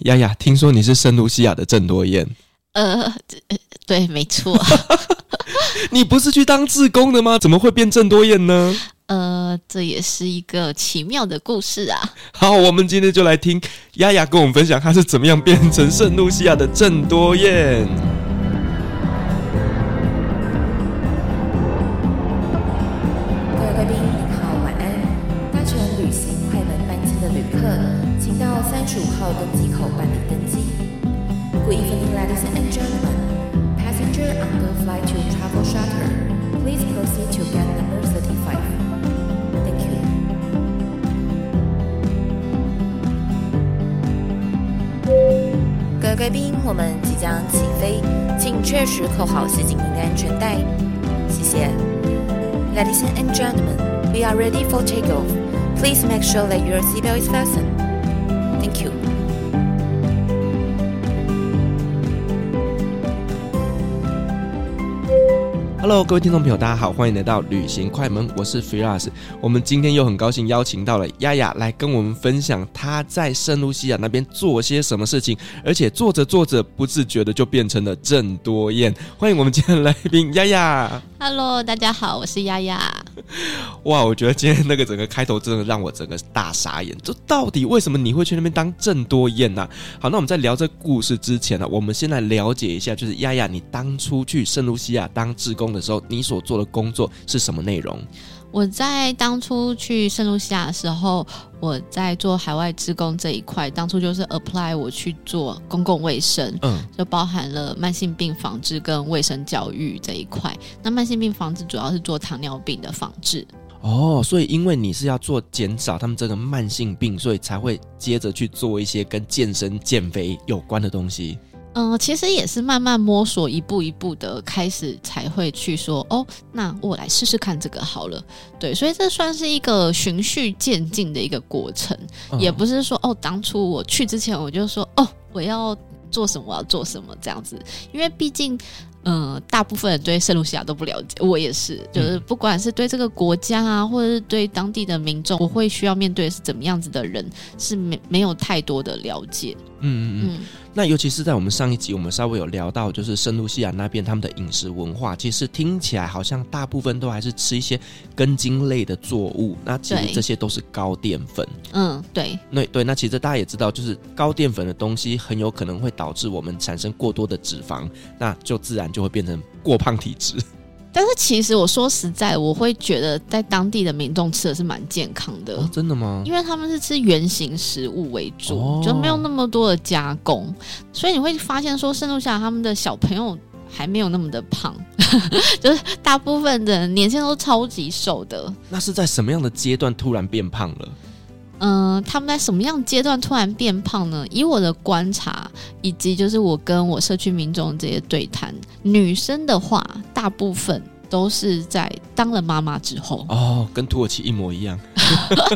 亚亚，听说你是圣露西亚的郑多燕？呃，对，没错。你不是去当志工的吗？怎么会变郑多燕呢？呃，这也是一个奇妙的故事啊。好，我们今天就来听丫丫跟我们分享，她是怎么样变成圣露西亚的郑多燕。各位听众朋友，大家好，欢迎来到旅行快门，我是 Firas。我们今天又很高兴邀请到了丫丫来跟我们分享她在圣露西亚那边做些什么事情，而且做着做着不自觉的就变成了郑多燕。欢迎我们今天的来宾丫丫。Hello，大家好，我是丫丫。哇，我觉得今天那个整个开头真的让我整个大傻眼。这到底为什么你会去那边当郑多燕呢？好，那我们在聊这故事之前呢，我们先来了解一下，就是丫丫，你当初去圣卢西亚当志工的时候，你所做的工作是什么内容？我在当初去圣露西亚的时候，我在做海外职工这一块，当初就是 apply 我去做公共卫生，嗯，就包含了慢性病防治跟卫生教育这一块。那慢性病防治主要是做糖尿病的防治。哦，所以因为你是要做减少他们这个慢性病，所以才会接着去做一些跟健身减肥有关的东西。嗯，其实也是慢慢摸索，一步一步的开始才会去说哦，那我来试试看这个好了。对，所以这算是一个循序渐进的一个过程，嗯、也不是说哦，当初我去之前我就说哦，我要做什么，我要做什么这样子。因为毕竟，嗯、呃，大部分人对圣露西亚都不了解，我也是，就是不管是对这个国家啊，或者是对当地的民众，我会需要面对的是怎么样子的人，是没没有太多的了解。嗯嗯嗯。那尤其是在我们上一集，我们稍微有聊到，就是圣露西亚那边他们的饮食文化，其实听起来好像大部分都还是吃一些根茎类的作物。那其实这些都是高淀粉。嗯，对。那对，那其实大家也知道，就是高淀粉的东西很有可能会导致我们产生过多的脂肪，那就自然就会变成过胖体质。但是其实我说实在，我会觉得在当地的民众吃的是蛮健康的。哦，真的吗？因为他们是吃原形食物为主，哦，就没有那么多的加工，所以你会发现说，圣露西亚他们的小朋友还没有那么的胖，就是大部分的年轻人都超级瘦的。那是在什么样的阶段突然变胖了？嗯、呃，他们在什么样阶段突然变胖呢？以我的观察，以及就是我跟我社区民众这些对谈，女生的话，大部分都是在当了妈妈之后。哦，跟土耳其一模一样。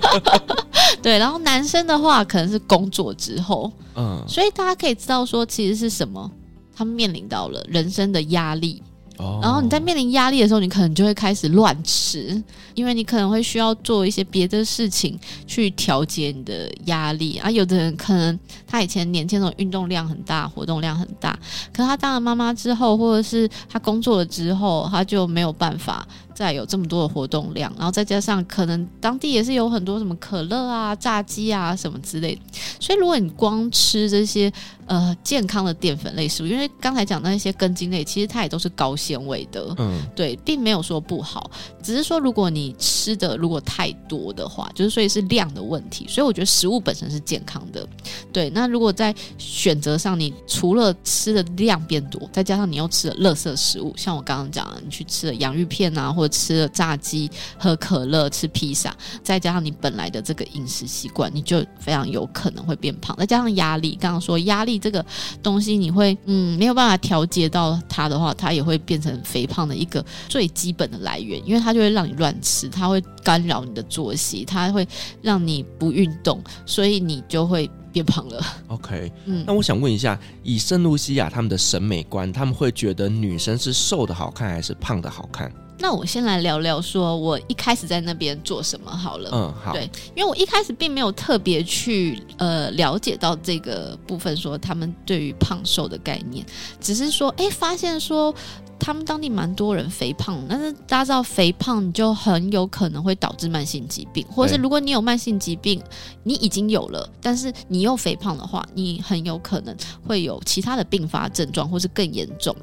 对，然后男生的话，可能是工作之后。嗯，所以大家可以知道说，其实是什么？他们面临到了人生的压力。然后你在面临压力的时候，你可能就会开始乱吃，因为你可能会需要做一些别的事情去调节你的压力啊。有的人可能他以前年轻的时候运动量很大，活动量很大，可他当了妈妈之后，或者是他工作了之后，他就没有办法。再有这么多的活动量，然后再加上可能当地也是有很多什么可乐啊、炸鸡啊什么之类的，所以如果你光吃这些呃健康的淀粉类食物，因为刚才讲那些根茎类，其实它也都是高纤维的，嗯，对，并没有说不好，只是说如果你吃的如果太多的话，就是所以是量的问题。所以我觉得食物本身是健康的，对。那如果在选择上，你除了吃的量变多，再加上你又吃了垃圾食物，像我刚刚讲的，你去吃了洋芋片啊，或吃了炸鸡、喝可乐、吃披萨，再加上你本来的这个饮食习惯，你就非常有可能会变胖。再加上压力，刚刚说压力这个东西，你会嗯没有办法调节到它的话，它也会变成肥胖的一个最基本的来源，因为它就会让你乱吃，它会干扰你的作息，它会让你不运动，所以你就会变胖了。OK，嗯，那我想问一下，以圣露西亚他们的审美观，他们会觉得女生是瘦的好看还是胖的好看？那我先来聊聊，说我一开始在那边做什么好了。嗯，好。对，因为我一开始并没有特别去呃了解到这个部分，说他们对于胖瘦的概念，只是说，哎，发现说。他们当地蛮多人肥胖，但是大家知道肥胖你就很有可能会导致慢性疾病，或者是如果你有慢性疾病，你已经有了，但是你又肥胖的话，你很有可能会有其他的并发症状，或是更严重。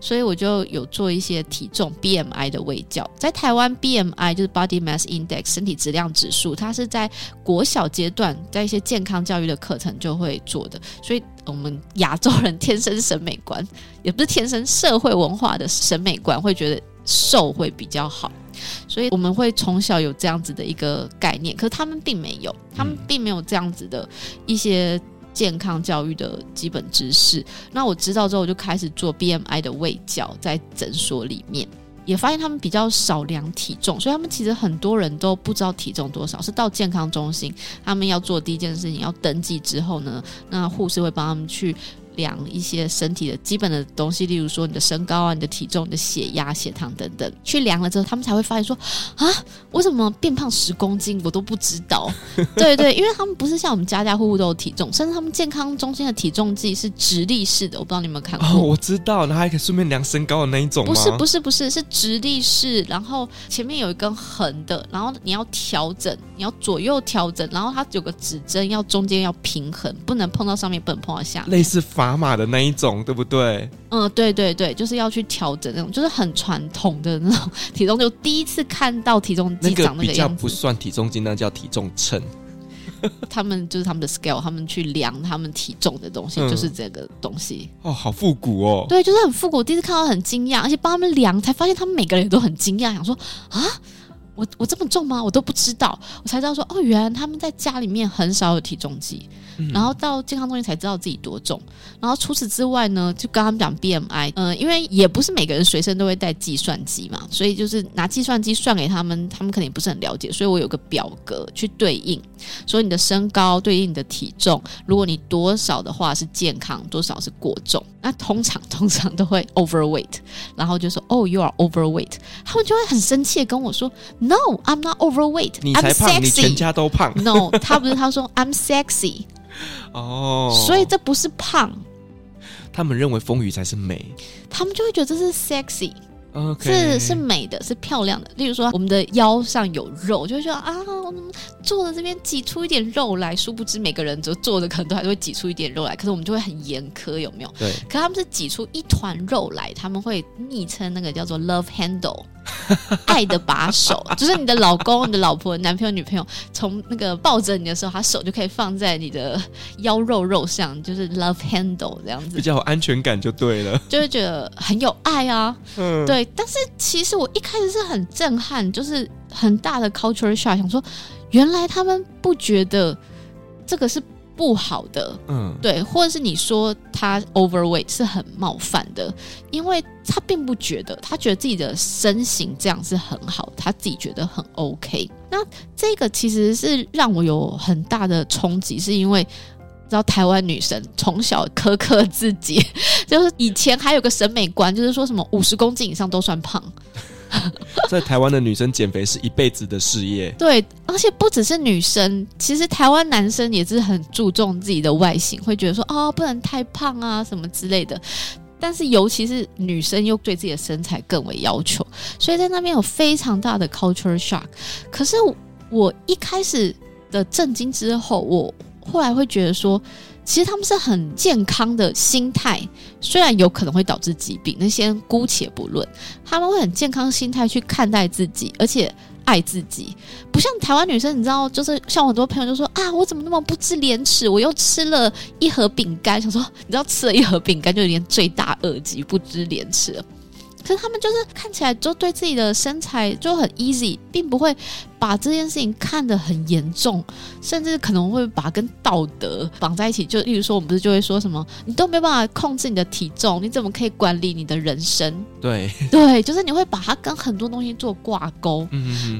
所以我就有做一些体重 BMI 的微教，在台湾 BMI 就是 Body Mass Index 身体质量指数，它是在国小阶段在一些健康教育的课程就会做的，所以。我们亚洲人天生审美观，也不是天生社会文化的审美观，会觉得瘦会比较好，所以我们会从小有这样子的一个概念。可是他们并没有，他们并没有这样子的一些健康教育的基本知识。那我知道之后，我就开始做 BMI 的卫教，在诊所里面。也发现他们比较少量体重，所以他们其实很多人都不知道体重多少。是到健康中心，他们要做第一件事情，要登记之后呢，那护士会帮他们去。量一些身体的基本的东西，例如说你的身高啊、你的体重、你的血压、血糖等等，去量了之后，他们才会发现说啊，我怎么变胖十公斤我都不知道？对对，因为他们不是像我们家家户户都有体重，甚至他们健康中心的体重计是直立式的，我不知道你有没有看过？哦，我知道，然后还可以顺便量身高的那一种吗？不是不是不是，是直立式，然后前面有一根横的，然后你要调整，你要左右调整，然后它有个指针，要中间要平衡，不能碰到上面，不能碰到下面，类似砝码的那一种，对不对？嗯，对对对，就是要去调整那种，就是很传统的那种体重。就第一次看到体重机长那个样子，那个比较不算体重机，那叫体重秤。他们就是他们的 scale，他们去量他们体重的东西，嗯、就是这个东西。哦，好复古哦。对，就是很复古。第一次看到很惊讶，而且帮他们量，才发现他们每个人都很惊讶，想说啊。我我这么重吗？我都不知道，我才知道说哦，原来他们在家里面很少有体重计，嗯、然后到健康中心才知道自己多重。然后除此之外呢，就跟他们讲 BMI，嗯、呃，因为也不是每个人随身都会带计算机嘛，所以就是拿计算机算给他们，他们肯定不是很了解，所以我有个表格去对应，说你的身高对应你的体重，如果你多少的话是健康，多少是过重，那通常 通常都会 overweight，然后就说哦，you are overweight，他们就会很生气的跟我说。No, I'm not overweight. 你才胖，I'm sexy. 你全家都胖。No，他不是，他说 I'm sexy。哦，所以这不是胖。他们认为丰腴才是美，他们就会觉得这是 sexy。Okay. 是是美的，是漂亮的。例如说，我们的腰上有肉，就会觉得啊，我们坐的这边挤出一点肉来。殊不知，每个人就坐的可能都还是会挤出一点肉来，可是我们就会很严苛，有没有？对。可他们是挤出一团肉来，他们会昵称那个叫做 love handle，爱的把手，就是你的老公、你的老婆、男朋友、女朋友从那个抱着你的时候，他手就可以放在你的腰肉肉上，就是 love handle 这样子，比较有安全感就对了，就会觉得很有爱啊。嗯，对。但是其实我一开始是很震撼，就是很大的 culture shock，想说原来他们不觉得这个是不好的，嗯，对，或者是你说他 overweight 是很冒犯的，因为他并不觉得，他觉得自己的身形这样是很好，他自己觉得很 OK。那这个其实是让我有很大的冲击，是因为。知道台湾女生从小苛刻自己，就是以前还有个审美观，就是说什么五十公斤以上都算胖。在台湾的女生减肥是一辈子的事业。对，而且不只是女生，其实台湾男生也是很注重自己的外形，会觉得说哦，不能太胖啊什么之类的。但是尤其是女生又对自己的身材更为要求，所以在那边有非常大的 culture shock。可是我一开始的震惊之后，我。后来会觉得说，其实他们是很健康的心态，虽然有可能会导致疾病，那先姑且不论。他们会很健康心态去看待自己，而且爱自己，不像台湾女生，你知道，就是像我很多朋友就说啊，我怎么那么不知廉耻？我又吃了一盒饼干，想说你知道吃了一盒饼干就有点罪大恶极，不知廉耻了。可是他们就是看起来就对自己的身材就很 easy，并不会把这件事情看得很严重，甚至可能会把跟道德绑在一起。就例如说，我们不是就会说什么，你都没办法控制你的体重，你怎么可以管理你的人生？对对，就是你会把它跟很多东西做挂钩，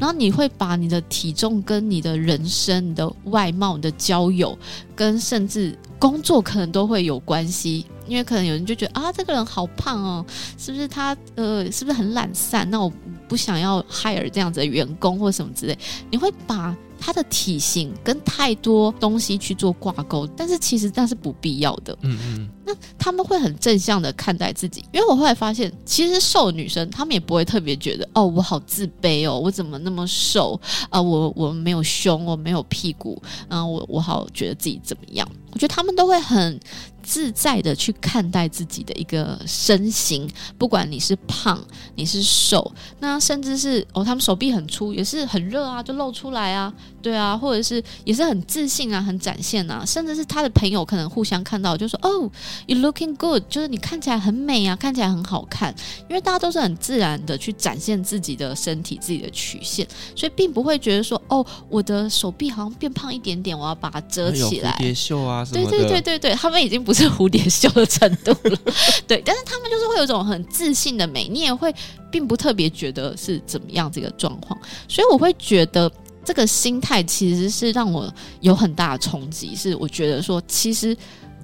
然后你会把你的体重跟你的人生、你的外貌、你的交友，跟甚至工作可能都会有关系。因为可能有人就觉得啊，这个人好胖哦，是不是他呃，是不是很懒散？那我不想要海尔这样子的员工或什么之类，你会把。他的体型跟太多东西去做挂钩，但是其实那是不必要的。嗯嗯，那他们会很正向的看待自己，因为我后来发现，其实瘦女生她们也不会特别觉得哦，我好自卑哦，我怎么那么瘦啊？我我没有胸，我没有屁股，嗯我我好觉得自己怎么样？我觉得他们都会很。自在的去看待自己的一个身形，不管你是胖，你是瘦，那甚至是哦，他们手臂很粗，也是很热啊，就露出来啊，对啊，或者是也是很自信啊，很展现啊，甚至是他的朋友可能互相看到就说哦，you looking good，就是你看起来很美啊，看起来很好看，因为大家都是很自然的去展现自己的身体、自己的曲线，所以并不会觉得说哦，我的手臂好像变胖一点点，我要把它遮起来，蝴蝶袖啊什么的，对对对对对，他们已经不。是蝴蝶袖的程度了，对，但是他们就是会有一种很自信的美，你也会并不特别觉得是怎么样这个状况，所以我会觉得这个心态其实是让我有很大的冲击，是我觉得说其实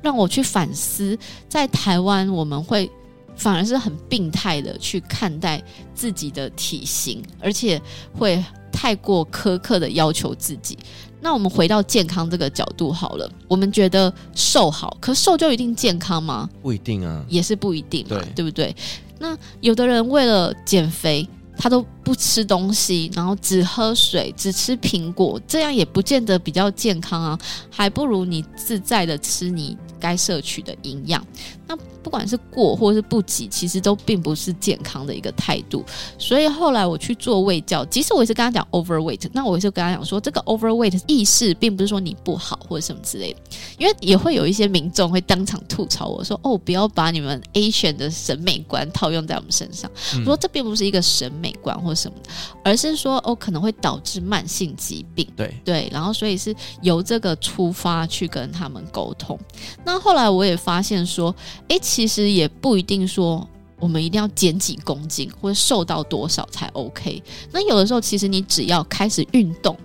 让我去反思，在台湾我们会反而是很病态的去看待自己的体型，而且会太过苛刻的要求自己。那我们回到健康这个角度好了，我们觉得瘦好，可瘦就一定健康吗？不一定啊，也是不一定嘛，对，对不对？那有的人为了减肥，他都不吃东西，然后只喝水，只吃苹果，这样也不见得比较健康啊，还不如你自在的吃你该摄取的营养。那不管是过或是不及，其实都并不是健康的一个态度。所以后来我去做胃教，即使我也是跟他讲 overweight，那我也是跟他讲说，这个 overweight 意识并不是说你不好或者什么之类的，因为也会有一些民众会当场吐槽我说，哦，不要把你们 Asian 的审美观套用在我们身上。嗯、我说这并不是一个审美观或什么，而是说哦，可能会导致慢性疾病。对对，然后所以是由这个出发去跟他们沟通。那后来我也发现说，诶，其实也不一定说我们一定要减几公斤或者瘦到多少才 OK。那有的时候，其实你只要开始运动，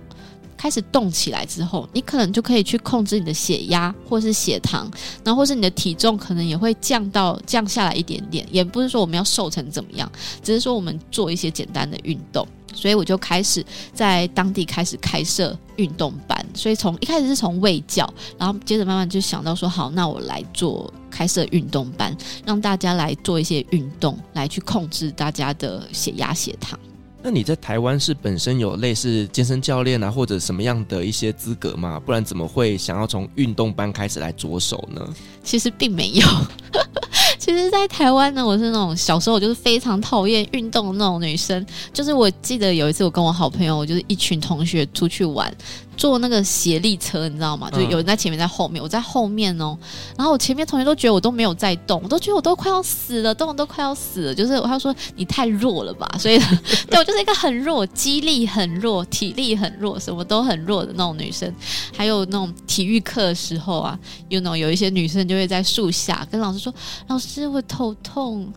开始动起来之后，你可能就可以去控制你的血压或是血糖，然后或是你的体重可能也会降到降下来一点点。也不是说我们要瘦成怎么样，只是说我们做一些简单的运动。所以我就开始在当地开始开设运动班，所以从一开始是从卫教，然后接着慢慢就想到说，好，那我来做开设运动班，让大家来做一些运动，来去控制大家的血压、血糖。那你在台湾是本身有类似健身教练啊，或者什么样的一些资格吗？不然怎么会想要从运动班开始来着手呢？其实并没有。其实，在台湾呢，我是那种小时候我就是非常讨厌运动的那种女生。就是我记得有一次，我跟我好朋友，我就是一群同学出去玩。坐那个协力车，你知道吗？就有人在前面，在后面，我在后面哦。然后我前面同学都觉得我都没有在动，我都觉得我都快要死了，动都快要死了。就是他说你太弱了吧，所以 对我就是一个很弱，肌力很弱，体力很弱，什么都很弱的那种女生。还有那种体育课的时候啊，you know，有一些女生就会在树下跟老师说：“老师，我头痛。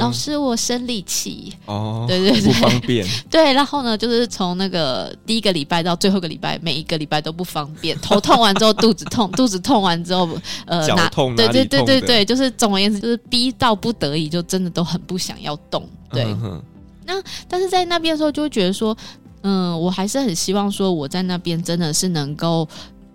老师，我生理期。”哦，对对对，不方便。对，然后呢，就是从那个第一个礼拜到最后一个礼拜，每一。一个礼拜都不方便，头痛完之后肚子痛，肚子痛完之后呃，脚痛，对对对对对，就是总而言之，就是逼到不得已，就真的都很不想要动。对，嗯、那但是在那边的时候，就会觉得说，嗯，我还是很希望说，我在那边真的是能够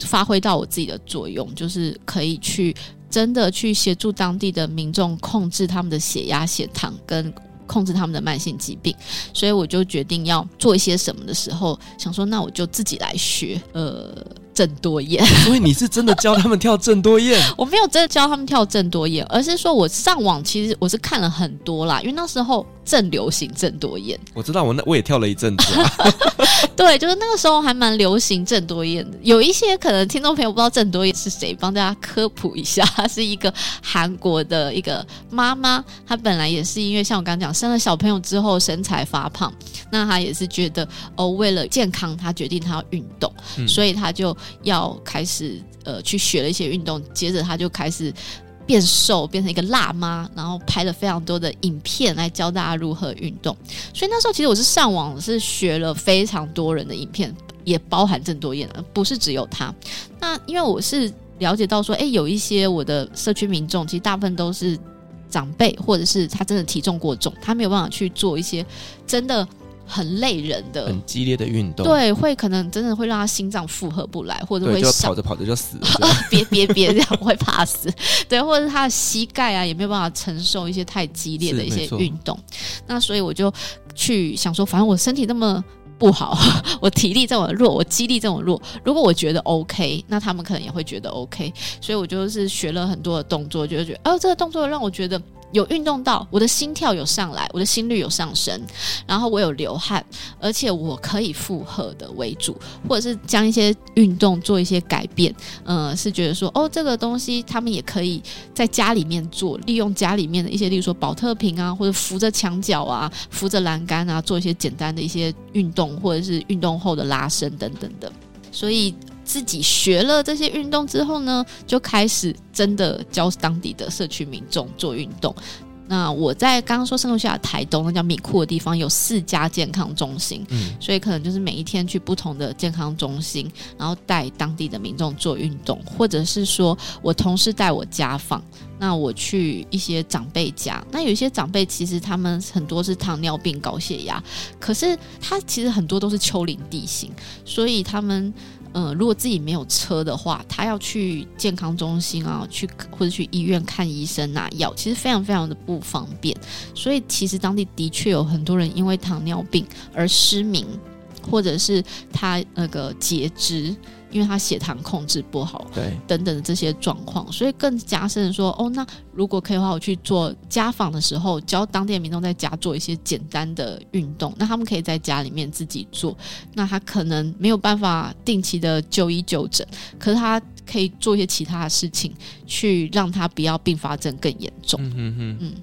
发挥到我自己的作用，就是可以去真的去协助当地的民众控制他们的血压、血糖跟。控制他们的慢性疾病，所以我就决定要做一些什么的时候，想说那我就自己来学，呃。郑多燕，所以你是真的教他们跳郑多燕？我没有真的教他们跳郑多燕，而是说我上网其实我是看了很多啦，因为那时候正流行郑多燕。我知道，我那我也跳了一阵子啊。对，就是那个时候还蛮流行郑多燕的。有一些可能听众朋友不知道郑多燕是谁，帮大家科普一下，她是一个韩国的一个妈妈，她本来也是因为像我刚刚讲生了小朋友之后身材发胖，那她也是觉得哦，为了健康，她决定她要运动，嗯、所以她就。要开始呃去学了一些运动，接着他就开始变瘦，变成一个辣妈，然后拍了非常多的影片来教大家如何运动。所以那时候其实我是上网是学了非常多人的影片，也包含郑多燕，不是只有她。那因为我是了解到说，诶，有一些我的社区民众，其实大部分都是长辈，或者是他真的体重过重，他没有办法去做一些真的。很累人的、很激烈的运动，对，会可能真的会让他心脏负荷不来，或者会就跑着跑着就死了。别别别，这样我会怕死。对，或者是他的膝盖啊，也没有办法承受一些太激烈的一些运动。那所以我就去想说，反正我身体那么不好，我体力这么弱，我肌力这么弱，如果我觉得 OK，那他们可能也会觉得 OK。所以我就是学了很多的动作，就觉得哦，这个动作让我觉得。有运动到，我的心跳有上来，我的心率有上升，然后我有流汗，而且我可以负荷的为主，或者是将一些运动做一些改变，呃，是觉得说，哦，这个东西他们也可以在家里面做，利用家里面的一些，例如说保特瓶啊，或者扶着墙角啊，扶着栏杆啊，做一些简单的一些运动，或者是运动后的拉伸等等的，所以。自己学了这些运动之后呢，就开始真的教当地的社区民众做运动。那我在刚刚说圣露西亚台东那叫米库的地方有四家健康中心，嗯，所以可能就是每一天去不同的健康中心，然后带当地的民众做运动，或者是说我同事带我家访，那我去一些长辈家，那有一些长辈其实他们很多是糖尿病、高血压，可是他其实很多都是丘陵地形，所以他们。嗯、如果自己没有车的话，他要去健康中心啊，去或者去医院看医生拿药，其实非常非常的不方便。所以，其实当地的确有很多人因为糖尿病而失明，或者是他那个截肢。因为他血糖控制不好，对，等等的这些状况，所以更加深的说，哦，那如果可以的话，我去做家访的时候，教当地的民众在家做一些简单的运动，那他们可以在家里面自己做，那他可能没有办法定期的就医就诊，可是他可以做一些其他的事情，去让他不要并发症更严重。嗯哼哼，嗯，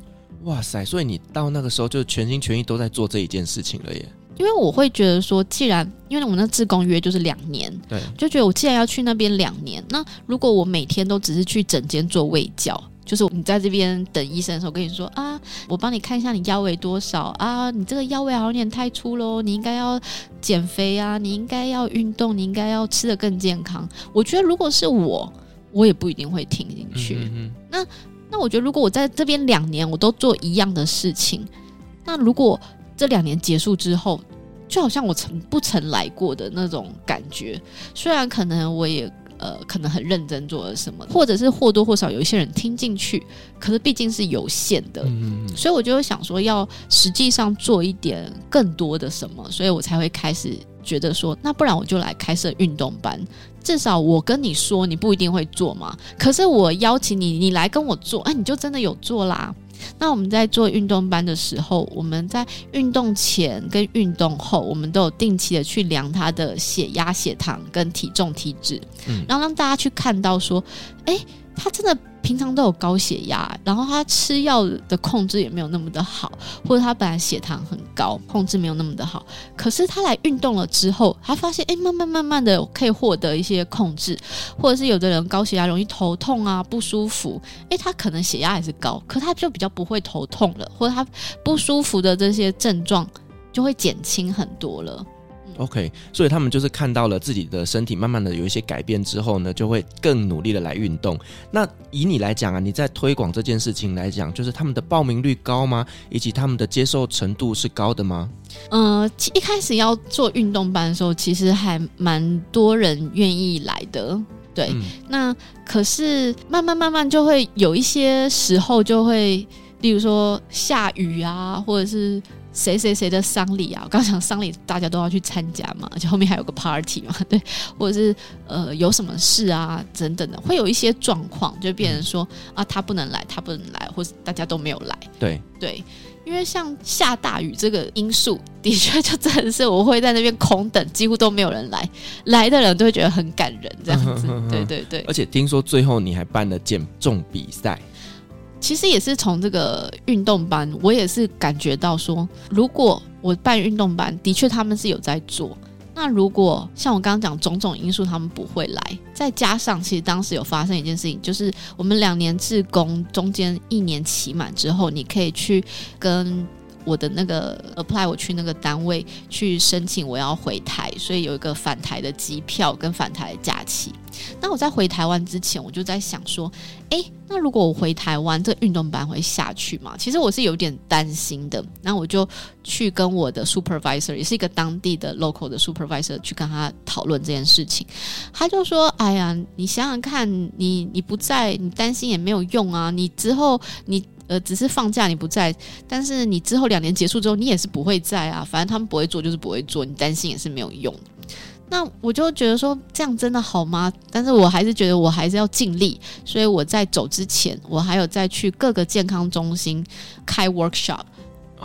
哇塞，所以你到那个时候就全心全意都在做这一件事情了耶。因为我会觉得说，既然因为我们那自工约就是两年，对，就觉得我既然要去那边两年，那如果我每天都只是去诊间做胃教，就是你在这边等医生的时候跟你说啊，我帮你看一下你腰围多少啊，你这个腰围好像有点太粗喽，你应该要减肥啊，你应该要运动，你应该要吃的更健康。我觉得如果是我，我也不一定会听进去。嗯嗯，那那我觉得如果我在这边两年我都做一样的事情，那如果这两年结束之后，就好像我曾不曾来过的那种感觉。虽然可能我也呃，可能很认真做了什么，或者是或多或少有一些人听进去，可是毕竟是有限的，嗯，所以我就会想说，要实际上做一点更多的什么，所以我才会开始觉得说，那不然我就来开设运动班。至少我跟你说，你不一定会做嘛，可是我邀请你，你来跟我做，哎，你就真的有做啦。那我们在做运动班的时候，我们在运动前跟运动后，我们都有定期的去量他的血压、血糖跟体重、体脂，嗯，然后让大家去看到说，哎。他真的平常都有高血压，然后他吃药的控制也没有那么的好，或者他本来血糖很高，控制没有那么的好。可是他来运动了之后，他发现，哎，慢慢慢慢的可以获得一些控制，或者是有的人高血压容易头痛啊，不舒服，哎，他可能血压还是高，可他就比较不会头痛了，或者他不舒服的这些症状就会减轻很多了。OK，所以他们就是看到了自己的身体慢慢的有一些改变之后呢，就会更努力的来运动。那以你来讲啊，你在推广这件事情来讲，就是他们的报名率高吗？以及他们的接受程度是高的吗？呃，一开始要做运动班的时候，其实还蛮多人愿意来的。对，嗯、那可是慢慢慢慢就会有一些时候就会，例如说下雨啊，或者是。谁谁谁的丧礼啊？我刚讲丧礼，大家都要去参加嘛，而且后面还有个 party 嘛，对，或者是呃有什么事啊等等的，会有一些状况，就变成说、嗯、啊他不能来，他不能来，或是大家都没有来。对对，因为像下大雨这个因素，的确就真的是我会在那边空等，几乎都没有人来，来的人都会觉得很感人这样子。嗯、对对对，而且听说最后你还办了减重比赛。其实也是从这个运动班，我也是感觉到说，如果我办运动班，的确他们是有在做。那如果像我刚刚讲种种因素，他们不会来，再加上其实当时有发生一件事情，就是我们两年志工中间一年期满之后，你可以去跟我的那个 apply，我去那个单位去申请我要回台，所以有一个返台的机票跟返台的假期。那我在回台湾之前，我就在想说，诶，那如果我回台湾，这运动班会下去吗？其实我是有点担心的。那我就去跟我的 supervisor，也是一个当地的 local 的 supervisor，去跟他讨论这件事情。他就说：“哎呀，你想想看，你你不在，你担心也没有用啊。你之后你呃只是放假你不在，但是你之后两年结束之后，你也是不会在啊。反正他们不会做就是不会做，你担心也是没有用。”那我就觉得说，这样真的好吗？但是我还是觉得我还是要尽力，所以我在走之前，我还有再去各个健康中心开 workshop，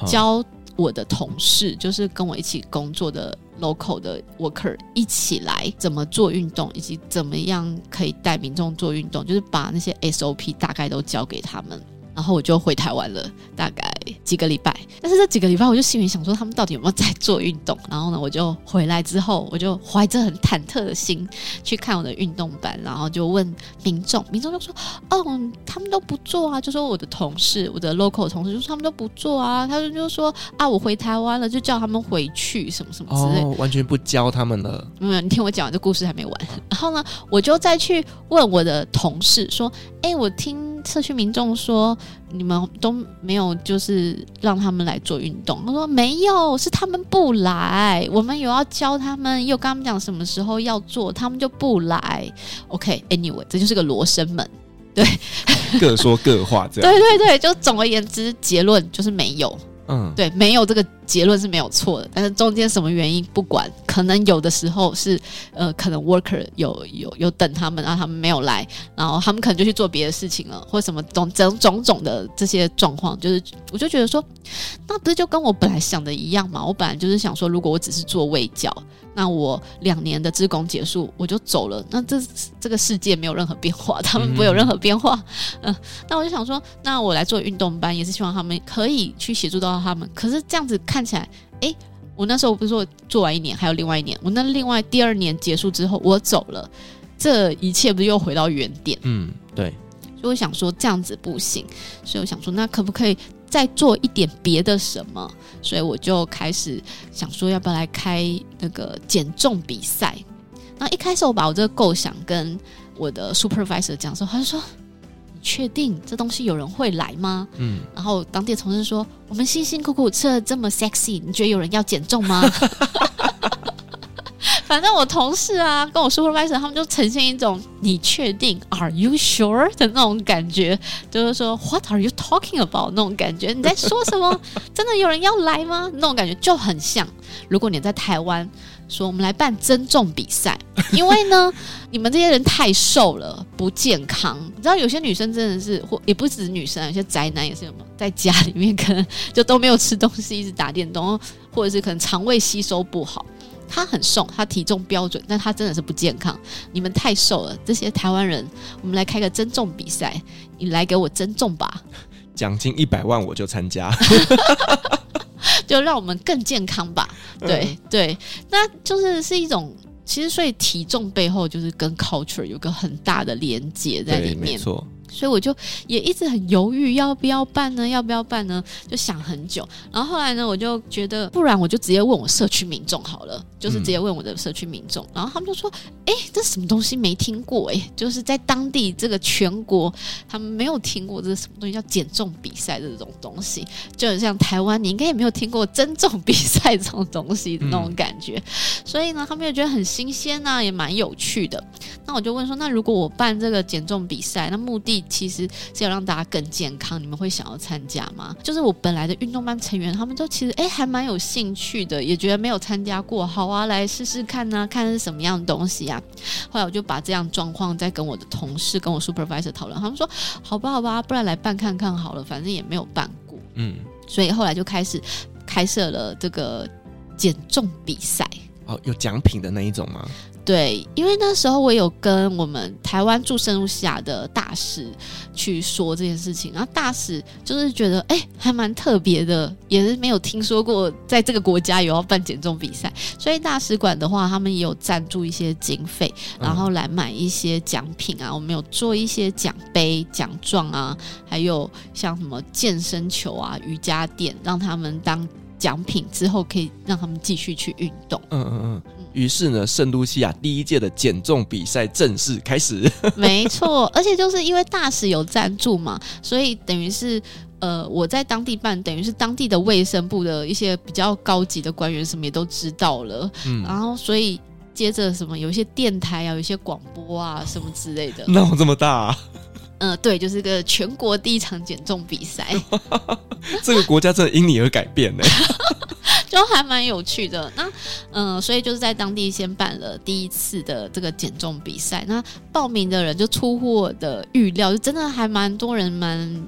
教我的同事，就是跟我一起工作的 local 的 worker 一起来怎么做运动，以及怎么样可以带民众做运动，就是把那些 SOP 大概都教给他们。然后我就回台湾了，大概几个礼拜。但是这几个礼拜，我就心里想说，他们到底有没有在做运动？然后呢，我就回来之后，我就怀着很忐忑的心去看我的运动班，然后就问民众，民众就说：“哦，他们都不做啊。”就说我的同事，我的 local 同事就说他们都不做啊。他们就说：“啊，我回台湾了，就叫他们回去，什么什么之类。”哦，完全不教他们了。嗯，你听我讲完，这故事还没完。然后呢，我就再去问我的同事说：“哎，我听。”社区民众说：“你们都没有，就是让他们来做运动。”他说：“没有，是他们不来。我们有要教他们，又跟他们讲什么时候要做，他们就不来。” OK，Anyway，这就是个罗生门。对，各说各话，这样。对对对，就总而言之，结论就是没有。嗯，对，没有这个结论是没有错的，但是中间什么原因不管，可能有的时候是呃，可能 worker 有有有等他们，然后他们没有来，然后他们可能就去做别的事情了，或什么种种种种的这些状况，就是我就觉得说，那不是就跟我本来想的一样嘛？我本来就是想说，如果我只是做位教。那我两年的职工结束，我就走了。那这这个世界没有任何变化，他们不会有任何变化。嗯、呃，那我就想说，那我来做运动班，也是希望他们可以去协助到他们。可是这样子看起来，诶，我那时候不是说做完一年，还有另外一年。我那另外第二年结束之后，我走了，这一切不是又回到原点？嗯，对。所以我想说这样子不行，所以我想说，那可不可以？再做一点别的什么，所以我就开始想说，要不要来开那个减重比赛？那一开始我把我这个构想跟我的 supervisor 讲说，他就说：“你确定这东西有人会来吗？”嗯，然后当地的同事说：“我们辛辛苦苦吃了这么 sexy，你觉得有人要减重吗？” 反正我同事啊，跟我 supervisor 他们就呈现一种“你确定？Are you sure？” 的那种感觉，就是说 “What are you talking about？” 那种感觉，你在说什么？真的有人要来吗？那种感觉就很像，如果你在台湾说我们来办增重比赛，因为呢，你们这些人太瘦了，不健康。你知道有些女生真的是，或也不只是女生，有些宅男也是有没有，在家里面可能就都没有吃东西，一直打电动，或者是可能肠胃吸收不好。他很瘦，他体重标准，但他真的是不健康。你们太瘦了，这些台湾人，我们来开个增重比赛，你来给我增重吧，奖金一百万我就参加，就让我们更健康吧。对、嗯、对，那就是是一种，其实所以体重背后就是跟 culture 有个很大的连接在里面，没错。所以我就也一直很犹豫，要不要办呢？要不要办呢？就想很久。然后后来呢，我就觉得，不然我就直接问我社区民众好了，就是直接问我的社区民众。然后他们就说：“哎，这什么东西没听过？哎，就是在当地这个全国，他们没有听过这是什么东西叫减重比赛这种东西，就很像台湾，你应该也没有听过增重比赛这种东西的那种感觉。所以呢，他们也觉得很新鲜呐、啊，也蛮有趣的。那我就问说：那如果我办这个减重比赛，那目的？其实是要让大家更健康，你们会想要参加吗？就是我本来的运动班成员，他们都其实哎还蛮有兴趣的，也觉得没有参加过，好啊，来试试看呢、啊，看是什么样的东西啊。后来我就把这样状况再跟我的同事、跟我 supervisor 讨论，他们说好吧，好吧，不然来办看看好了，反正也没有办过，嗯，所以后来就开始开设了这个减重比赛。哦，有奖品的那一种吗？对，因为那时候我有跟我们台湾驻圣露西亚的大使去说这件事情，然后大使就是觉得哎，还蛮特别的，也是没有听说过在这个国家有要办减重比赛，所以大使馆的话，他们也有赞助一些经费，然后来买一些奖品啊，我们有做一些奖杯、奖状啊，还有像什么健身球啊、瑜伽垫，让他们当奖品之后，可以让他们继续去运动。嗯嗯嗯。于是呢，圣露西亚第一届的减重比赛正式开始。没错，而且就是因为大使有赞助嘛，所以等于是呃，我在当地办，等于是当地的卫生部的一些比较高级的官员什么也都知道了。嗯，然后所以接着什么有一些电台啊，有一些广播啊什么之类的。那我这么大啊？嗯、呃，对，就是个全国第一场减重比赛。这个国家真的因你而改变呢。就还蛮有趣的，那嗯、所以就是在当地先办了第一次的这个减重比赛，那报名的人就出乎我的预料，就真的还蛮多人，蛮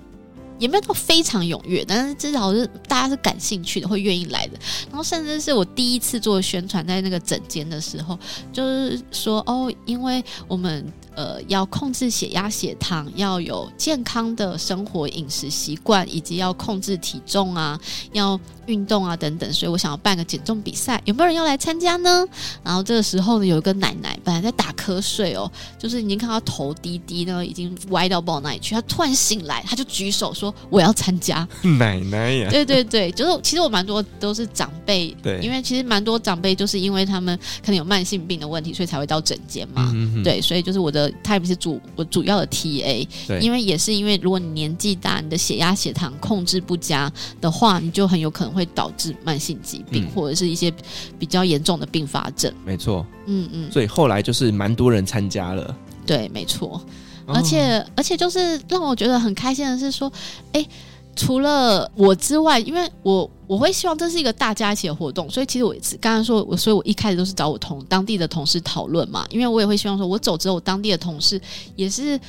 也没有到非常踊跃，但是至少是大家是感兴趣的，会愿意来的。然后甚至是我第一次做宣传，在那个诊间的时候，就是说哦，因为我们。呃，要控制血压、血糖，要有健康的生活饮食习惯，以及要控制体重啊，要运动啊等等。所以我想要办个减重比赛，有没有人要来参加呢？然后这个时候呢，有一个奶奶本来在打瞌睡哦，就是已经看到头低低呢，已经歪到不知道哪里去。她突然醒来，她就举手说：“我要参加。”奶奶呀，对对对，就是其实我蛮多都是长辈，对，因为其实蛮多长辈就是因为他们可能有慢性病的问题，所以才会到诊间嘛。嗯，对，所以就是我的。他也不是主我主要的 TA，对，因为也是因为如果你年纪大，你的血压、血糖控制不佳的话，你就很有可能会导致慢性疾病、嗯、或者是一些比较严重的并发症。没错，嗯嗯，所以后来就是蛮多人参加了。对，没错，而且、哦、而且就是让我觉得很开心的是说，哎。除了我之外，因为我我会希望这是一个大家一起的活动，所以其实我刚刚说，我所以我一开始都是找我同当地的同事讨论嘛，因为我也会希望说，我走之后，我当地的同事也是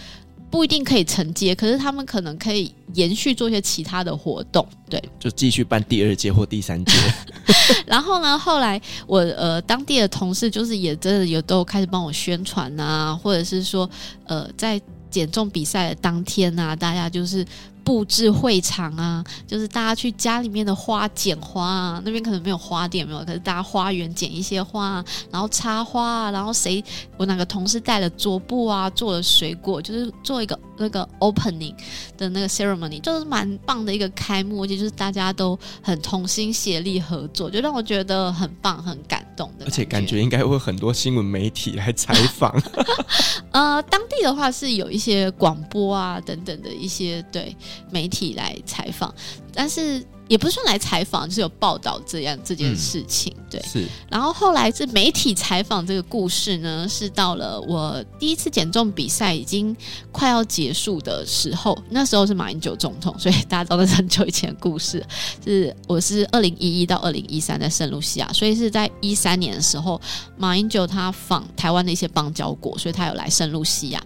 不一定可以承接，可是他们可能可以延续做一些其他的活动，对，就继续办第二届或第三届。然后呢，后来我呃当地的同事就是也真的有都开始帮我宣传啊，或者是说呃在减重比赛的当天啊，大家就是。布置会场啊，就是大家去家里面的花剪花啊，那边可能没有花店没有，可是大家花园剪一些花啊，然后插花啊，然后谁我哪个同事带了桌布啊，做了水果，就是做一个那个 opening 的那个 ceremony，就是蛮棒的一个开幕，而且就是大家都很同心协力合作，就让我觉得很棒很感动的，而且感觉应该会很多新闻媒体来采访。呃，当地的话是有一些广播啊等等的一些对。媒体来采访，但是。也不是说来采访，就是有报道这样这件事情，嗯、对。是。然后后来是媒体采访这个故事呢，是到了我第一次减重比赛已经快要结束的时候，那时候是马英九总统，所以大家都是很久以前的故事。是我是 二零一一到二零一三在圣露西亚，所以是在一三年的时候，马英九他访台湾的一些邦交国，所以他有来圣露西亚。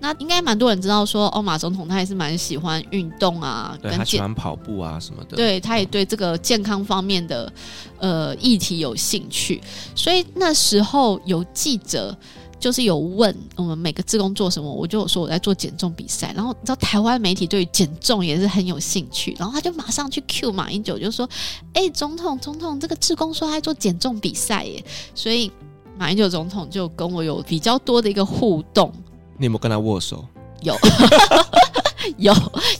那应该蛮多人知道说，欧马总统他也是蛮喜欢运动啊，对，他喜欢跑步啊什么的。对。他也对这个健康方面的呃议题有兴趣，所以那时候有记者就是有问我们每个志工做什么，我就有说我在做减重比赛。然后你知道台湾媒体对于减重也是很有兴趣，然后他就马上去 cue 马英九，就说：“哎、欸，总统，总统，这个志工说他在做减重比赛耶。”所以马英九总统就跟我有比较多的一个互动。你有没有跟他握手？有，有，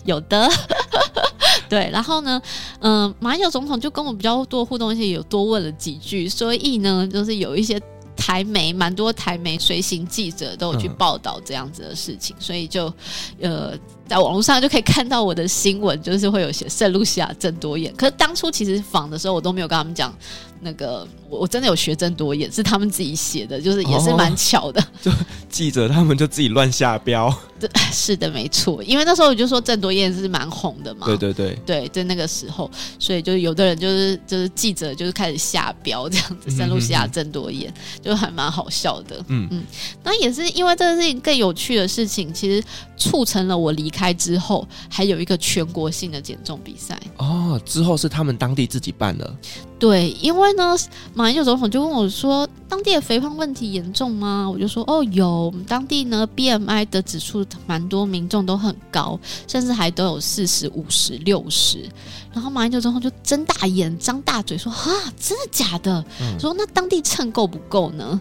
有的。对，然后呢，嗯、呃，马英九总统就跟我比较多互动一些，有多问了几句，所以呢，就是有一些台媒，蛮多台媒随行记者都有去报道这样子的事情，嗯、所以就呃，在网络上就可以看到我的新闻，就是会有写圣露西亚郑多燕。可是当初其实访的时候，我都没有跟他们讲那个。我真的有学郑多燕，是他们自己写的，就是也是蛮巧的。哦、就记者他们就自己乱下标。对，是的，没错。因为那时候我就说郑多燕是蛮红的嘛。对对对。对，在那个时候，所以就有的人就是就是记者就是开始下标这样子，圣露西亚郑多燕就还蛮好笑的。嗯嗯。那也是因为这个事情更有趣的事情，其实促成了我离开开之后，还有一个全国性的减重比赛。哦，之后是他们当地自己办的。对，因为呢，马英九总统就问我说：“当地的肥胖问题严重吗？”我就说：“哦，有，我们当地呢，BMI 的指数蛮多民众都很高，甚至还都有四十五十六十。”然后马英九总统就睁大眼、张大嘴说：“啊，真的假的？”嗯、说：“那当地秤够不够呢？”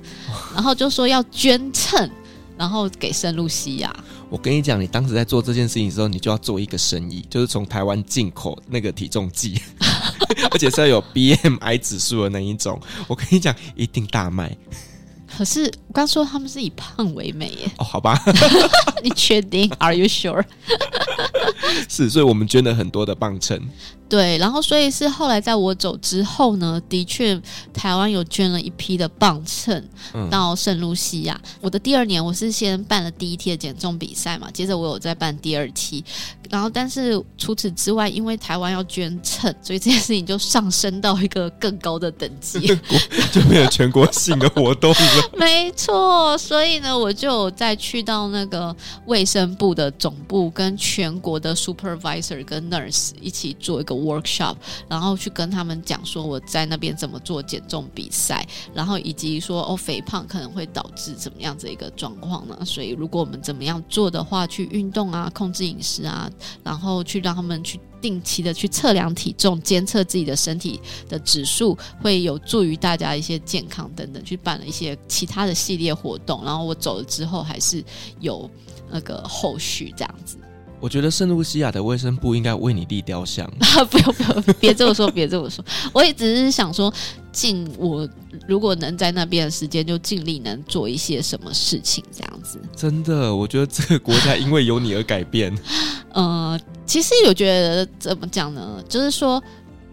然后就说要捐秤，然后给圣露西亚。我跟你讲，你当时在做这件事情的时候，你就要做一个生意，就是从台湾进口那个体重计。而且是要有 BMI 指数的那一种，我跟你讲，一定大卖。可是我刚说他们是以胖为美耶。哦，好吧，你确定？Are you sure？是，所以我们捐了很多的磅秤。对，然后所以是后来在我走之后呢，的确台湾有捐了一批的磅秤到圣露西亚。嗯、我的第二年，我是先办了第一梯的减重比赛嘛，接着我有在办第二期。然后，但是除此之外，因为台湾要捐秤，所以这件事情就上升到一个更高的等级，就变成全国性的活动了。没错，所以呢，我就再去到那个卫生部的总部，跟全国的 supervisor 跟 nurse 一起做一个 workshop，然后去跟他们讲说我在那边怎么做减重比赛，然后以及说哦，肥胖可能会导致怎么样子一个状况呢？所以如果我们怎么样做的话，去运动啊，控制饮食啊。然后去让他们去定期的去测量体重，监测自己的身体的指数，会有助于大家一些健康等等。去办了一些其他的系列活动，然后我走了之后，还是有那个后续这样子。我觉得圣露西亚的卫生部应该为你立雕像。不用不用，别这么说，别这么说。我也只是想说，尽我如果能在那边的时间，就尽力能做一些什么事情，这样子。真的，我觉得这个国家因为有你而改变。呃，其实我觉得怎么讲呢？就是说，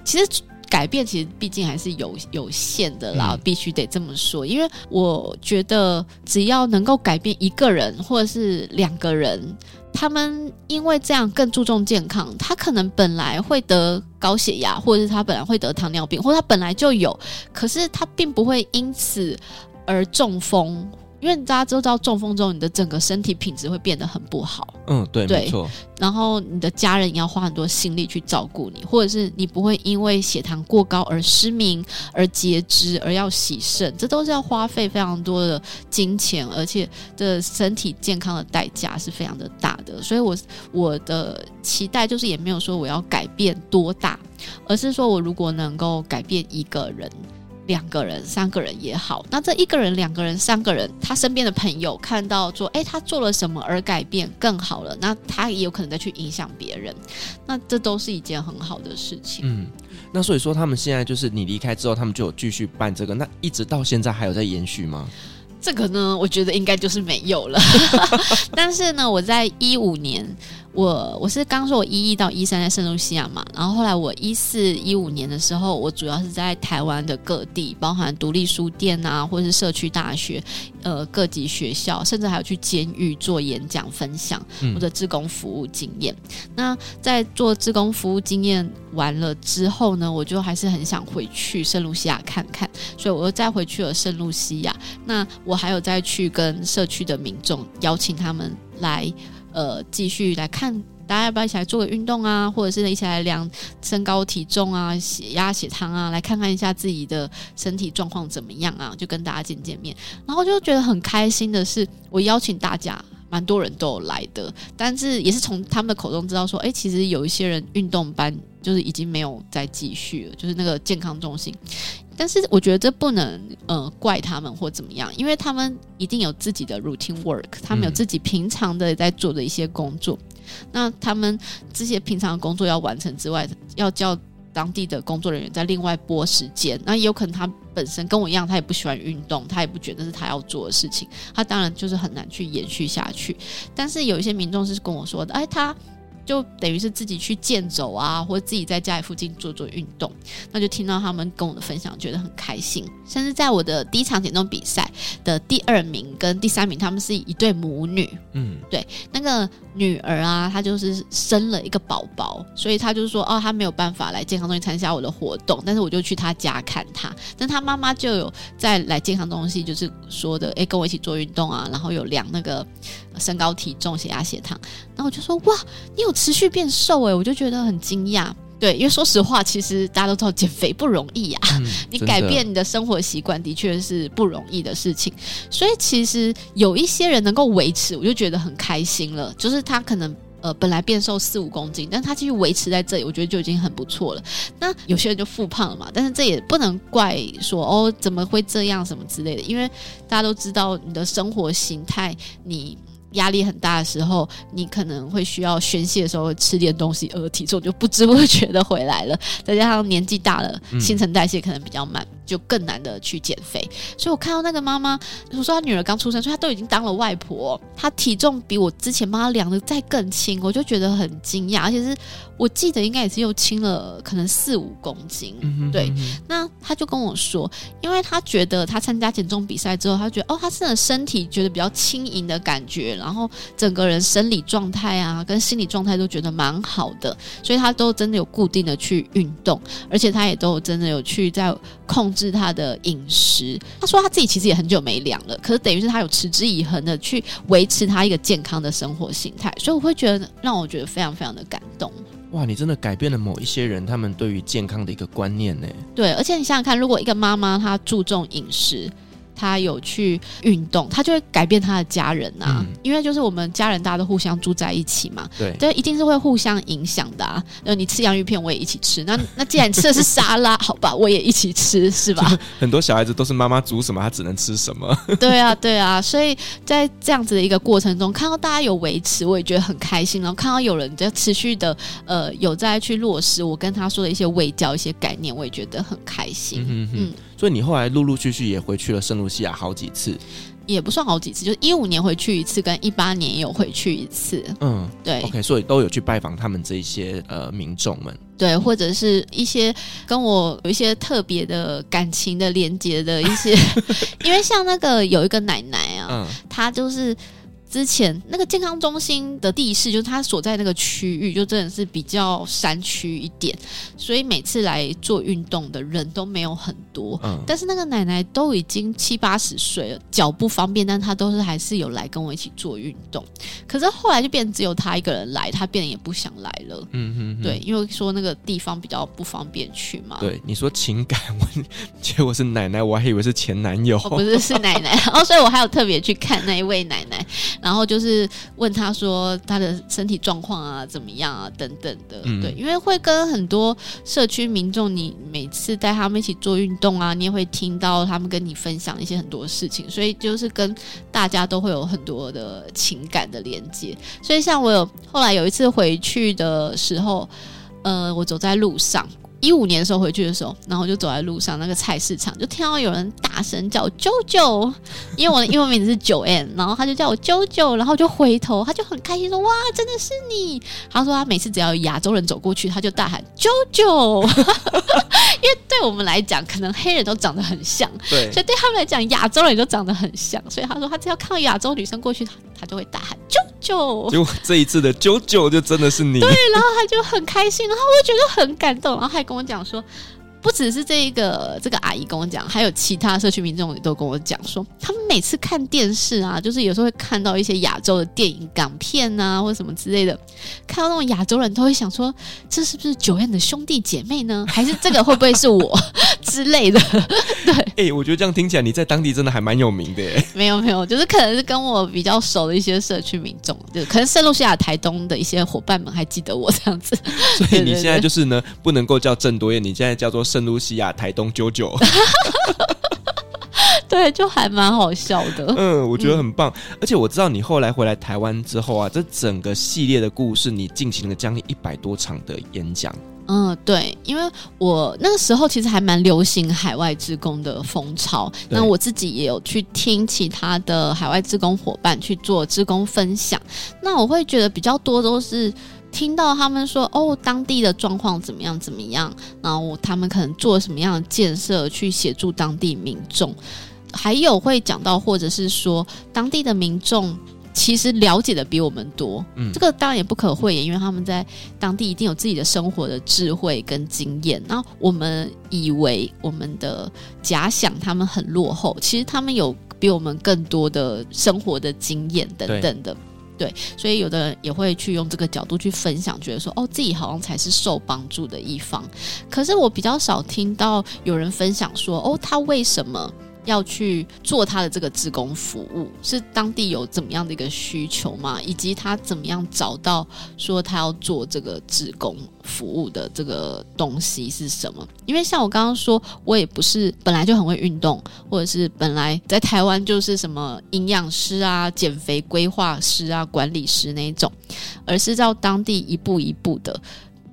其实改变其实毕竟还是有有限的啦，嗯、必须得这么说。因为我觉得，只要能够改变一个人或者是两个人。他们因为这样更注重健康，他可能本来会得高血压，或者是他本来会得糖尿病，或者他本来就有，可是他并不会因此而中风。因为大家都知道，中风之后你的整个身体品质会变得很不好。嗯，对，对，没错。然后你的家人也要花很多心力去照顾你，或者是你不会因为血糖过高而失明、而截肢、而要洗肾，这都是要花费非常多的金钱，而且的身体健康的代价是非常的大的。所以我我的期待就是也没有说我要改变多大，而是说我如果能够改变一个人。两个人、三个人也好，那这一个人、两个人、三个人，他身边的朋友看到说，哎，他做了什么而改变更好了，那他也有可能再去影响别人，那这都是一件很好的事情。嗯，那所以说他们现在就是你离开之后，他们就有继续办这个，那一直到现在还有在延续吗？这个呢，我觉得应该就是没有了。但是呢，我在一五年。我我是刚说，我一一到一三在圣露西亚嘛，然后后来我一四一五年的时候，我主要是在台湾的各地，包含独立书店啊，或者是社区大学，呃，各级学校，甚至还有去监狱做演讲分享，或者志工服务经验。嗯、那在做志工服务经验完了之后呢，我就还是很想回去圣露西亚看看，所以我又再回去了圣露西亚。那我还有再去跟社区的民众邀请他们来。呃，继续来看，大家要不要一起来做个运动啊？或者是一起来量身高体重啊、血压、血糖啊，来看看一下自己的身体状况怎么样啊？就跟大家见见面，然后就觉得很开心的是，我邀请大家，蛮多人都有来的，但是也是从他们的口中知道说，哎，其实有一些人运动班就是已经没有再继续了，就是那个健康中心。但是我觉得这不能呃怪他们或怎么样，因为他们一定有自己的 routine work，他们有自己平常的在做的一些工作。嗯、那他们这些平常的工作要完成之外，要叫当地的工作人员再另外拨时间。那也有可能他本身跟我一样，他也不喜欢运动，他也不觉得是他要做的事情，他当然就是很难去延续下去。但是有一些民众是跟我说的，哎，他。就等于是自己去健走啊，或者自己在家里附近做做运动，那就听到他们跟我的分享，觉得很开心。甚至在我的第一场减重比赛的第二名跟第三名，他们是一对母女。嗯，对，那个女儿啊，她就是生了一个宝宝，所以她就说，哦，她没有办法来健康中心参加我的活动，但是我就去她家看她。但她妈妈就有在来健康中心，就是说的，诶，跟我一起做运动啊，然后有量那个身高、体重、血压、血糖。然后我就说：“哇，你有持续变瘦诶！”我就觉得很惊讶。对，因为说实话，其实大家都知道减肥不容易啊。嗯、你改变你的生活习惯的确是不容易的事情。所以其实有一些人能够维持，我就觉得很开心了。就是他可能呃本来变瘦四五公斤，但他继续维持在这里，我觉得就已经很不错了。那有些人就复胖了嘛，但是这也不能怪说哦怎么会这样什么之类的，因为大家都知道你的生活形态你。压力很大的时候，你可能会需要宣泄的时候吃点东西，而体重就不知不觉的回来了。再加上年纪大了，新陈代谢可能比较慢。就更难的去减肥，所以我看到那个妈妈，我说她女儿刚出生，所以她都已经当了外婆，她体重比我之前帮她量的再更轻，我就觉得很惊讶，而且是我记得应该也是又轻了可能四五公斤。对，那她就跟我说，因为她觉得她参加减重比赛之后，她觉得哦，她真的身体觉得比较轻盈的感觉，然后整个人生理状态啊跟心理状态都觉得蛮好的，所以她都真的有固定的去运动，而且她也都真的有去在控制。是他的饮食，他说他自己其实也很久没量了，可是等于是他有持之以恒的去维持他一个健康的生活形态，所以我会觉得让我觉得非常非常的感动。哇，你真的改变了某一些人他们对于健康的一个观念呢？对，而且你想想看，如果一个妈妈她注重饮食。他有去运动，他就会改变他的家人呐、啊，嗯、因为就是我们家人大家都互相住在一起嘛，对，这，一定是会互相影响的啊。那，你吃洋芋片，我也一起吃。那那既然你吃的是沙拉，好吧，我也一起吃，是吧？很多小孩子都是妈妈煮什么，他只能吃什么。对啊，对啊，所以在这样子的一个过程中，看到大家有维持，我也觉得很开心。然后看到有人在持续的呃有在去落实我跟他说的一些卫教一些概念，我也觉得很开心。嗯哼哼嗯。所以你后来陆陆续续也回去了圣露西亚好几次，也不算好几次，就是一五年回去一次，跟一八年也有回去一次。嗯，对。OK，所以都有去拜访他们这一些呃民众们，对，或者是一些跟我有一些特别的感情的连接的一些，因为像那个有一个奶奶啊，嗯，她就是。之前那个健康中心的地势，就是他所在那个区域，就真的是比较山区一点，所以每次来做运动的人都没有很多。嗯，但是那个奶奶都已经七八十岁了，脚不方便，但她都是还是有来跟我一起做运动。可是后来就变成只有她一个人来，她变得也不想来了。嗯哼哼，对，因为说那个地方比较不方便去嘛。对，你说情感，我结果是奶奶，我还以为是前男友。哦，不是，是奶奶。然 后，所以我还有特别去看那一位奶奶。然后就是问她说她的身体状况啊怎么样啊等等的，嗯、对，因为会跟很多社区民众，你每次带他们一起做运动啊，你也会听到他们跟你分享一些很多事情，所以就是跟大家都会有很多的情感的连接。所以像我有后来有一次回去的时候，呃，我走在路上。一五年的时候回去的时候，然后就走在路上，那个菜市场就听到有人大声叫“啾啾”，因为我的英文名字是 Joanne，然后他就叫我“啾啾”，然后就回头，他就很开心说：“哇，真的是你！”他说他每次只要有亚洲人走过去，他就大喊“啾啾”，因为对我们来讲，可能黑人都长得很像，对，所以对他们来讲，亚洲人都长得很像，所以他说他只要看到亚洲女生过去，他他就会大喊“啾啾”。就这一次的“九九”就真的是你，对，然后他就很开心，然后我就觉得很感动，然后还。跟我讲说，不只是这一个这个阿姨跟我讲，还有其他社区民众也都跟我讲说，他们每次看电视啊，就是有时候会看到一些亚洲的电影、港片啊，或者什么之类的，看到那种亚洲人都会想说，这是不是 Joanne 的兄弟姐妹呢？还是这个会不会是我 之类的？对，哎、欸，我觉得这样听起来，你在当地真的还蛮有名的耶。没有没有，就是可能是跟我比较熟的一些社区民众，就可能圣露西亚台东的一些伙伴们还记得我这样子。所以你现在就是呢，不能够叫郑多燕，你现在叫做圣露西亚台东九九。对，就还蛮好笑的。嗯，我觉得很棒。嗯、而且我知道你后来回来台湾之后啊，这整个系列的故事，你进行了将近一百多场的演讲。嗯，对，因为我那个时候其实还蛮流行海外职工的风潮，那我自己也有去听其他的海外职工伙伴去做职工分享。那我会觉得比较多都是听到他们说，哦，当地的状况怎么样怎么样，然后他们可能做什么样的建设去协助当地民众，还有会讲到或者是说当地的民众。其实了解的比我们多，嗯，这个当然也不可讳言，因为他们在当地一定有自己的生活的智慧跟经验。那我们以为我们的假想他们很落后，其实他们有比我们更多的生活的经验等等的。对，所以有的人也会去用这个角度去分享，觉得说哦，自己好像才是受帮助的一方。可是我比较少听到有人分享说哦，他为什么？要去做他的这个志工服务，是当地有怎么样的一个需求吗？以及他怎么样找到说他要做这个志工服务的这个东西是什么？因为像我刚刚说，我也不是本来就很会运动，或者是本来在台湾就是什么营养师啊、减肥规划师啊、管理师那一种，而是到当地一步一步的。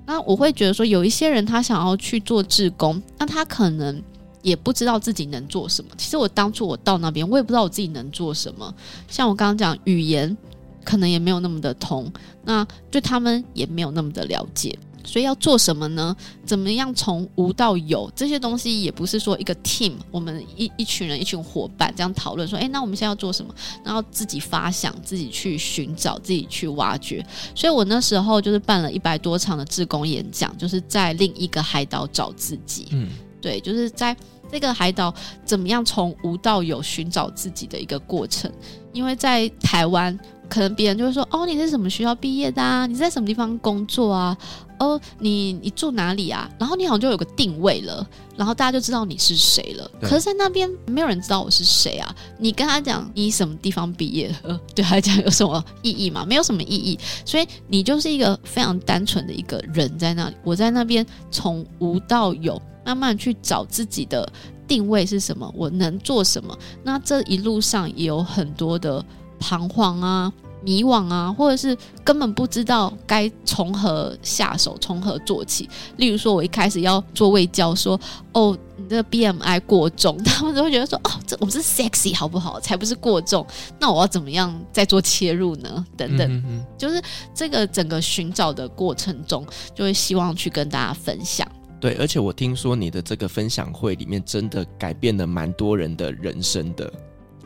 那我会觉得说，有一些人他想要去做志工，那他可能。也不知道自己能做什么。其实我当初我到那边，我也不知道我自己能做什么。像我刚刚讲语言，可能也没有那么的通，那对他们也没有那么的了解。所以要做什么呢？怎么样从无到有？这些东西也不是说一个 team，我们一一群人、一群伙伴这样讨论说，诶，那我们现在要做什么？然后自己发想，自己去寻找，自己去挖掘。所以我那时候就是办了一百多场的志工演讲，就是在另一个海岛找自己。嗯。对，就是在这个海岛，怎么样从无到有寻找自己的一个过程。因为在台湾，可能别人就会说：“哦，你是什么学校毕业的啊？你在什么地方工作啊？哦，你你住哪里啊？”然后你好像就有个定位了，然后大家就知道你是谁了。可是，在那边没有人知道我是谁啊！你跟他讲你什么地方毕业，的，对他来讲有什么意义吗？没有什么意义。所以你就是一个非常单纯的一个人在那里。我在那边从无到有。慢慢去找自己的定位是什么，我能做什么？那这一路上也有很多的彷徨啊、迷惘啊，或者是根本不知道该从何下手、从何做起。例如说，我一开始要做卫教，说哦，你这个 BMI 过重，他们都会觉得说哦，这我是 sexy 好不好？才不是过重。那我要怎么样再做切入呢？等等，嗯嗯，就是这个整个寻找的过程中，就会希望去跟大家分享。对，而且我听说你的这个分享会里面真的改变了蛮多人的人生的。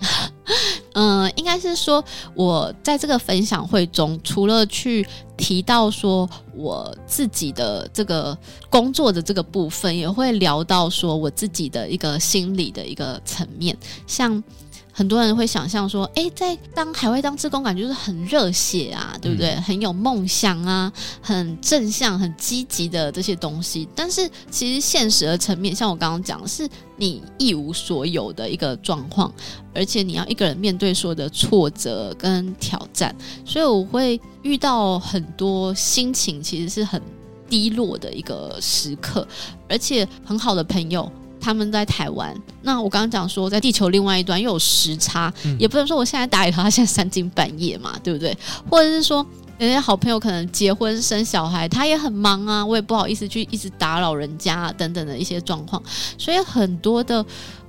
嗯、应该是说我在这个分享会中，除了去提到说我自己的这个工作的这个部分，也会聊到说我自己的一个心理的一个层面，像。很多人会想象说，诶，在当海外当志工，感觉就是很热血啊，对不对？嗯、很有梦想啊，很正向、很积极的这些东西。但是其实现实的层面，像我刚刚讲的，是你一无所有的一个状况，而且你要一个人面对所有的挫折跟挑战。所以我会遇到很多心情其实是很低落的一个时刻，而且很好的朋友。他们在台湾，那我刚刚讲说，在地球另外一端又有时差，嗯、也不能说我现在打给他，他现在三更半夜嘛，对不对？或者是说，人家好朋友可能结婚生小孩，他也很忙啊，我也不好意思去一直打扰人家、啊、等等的一些状况，所以很多的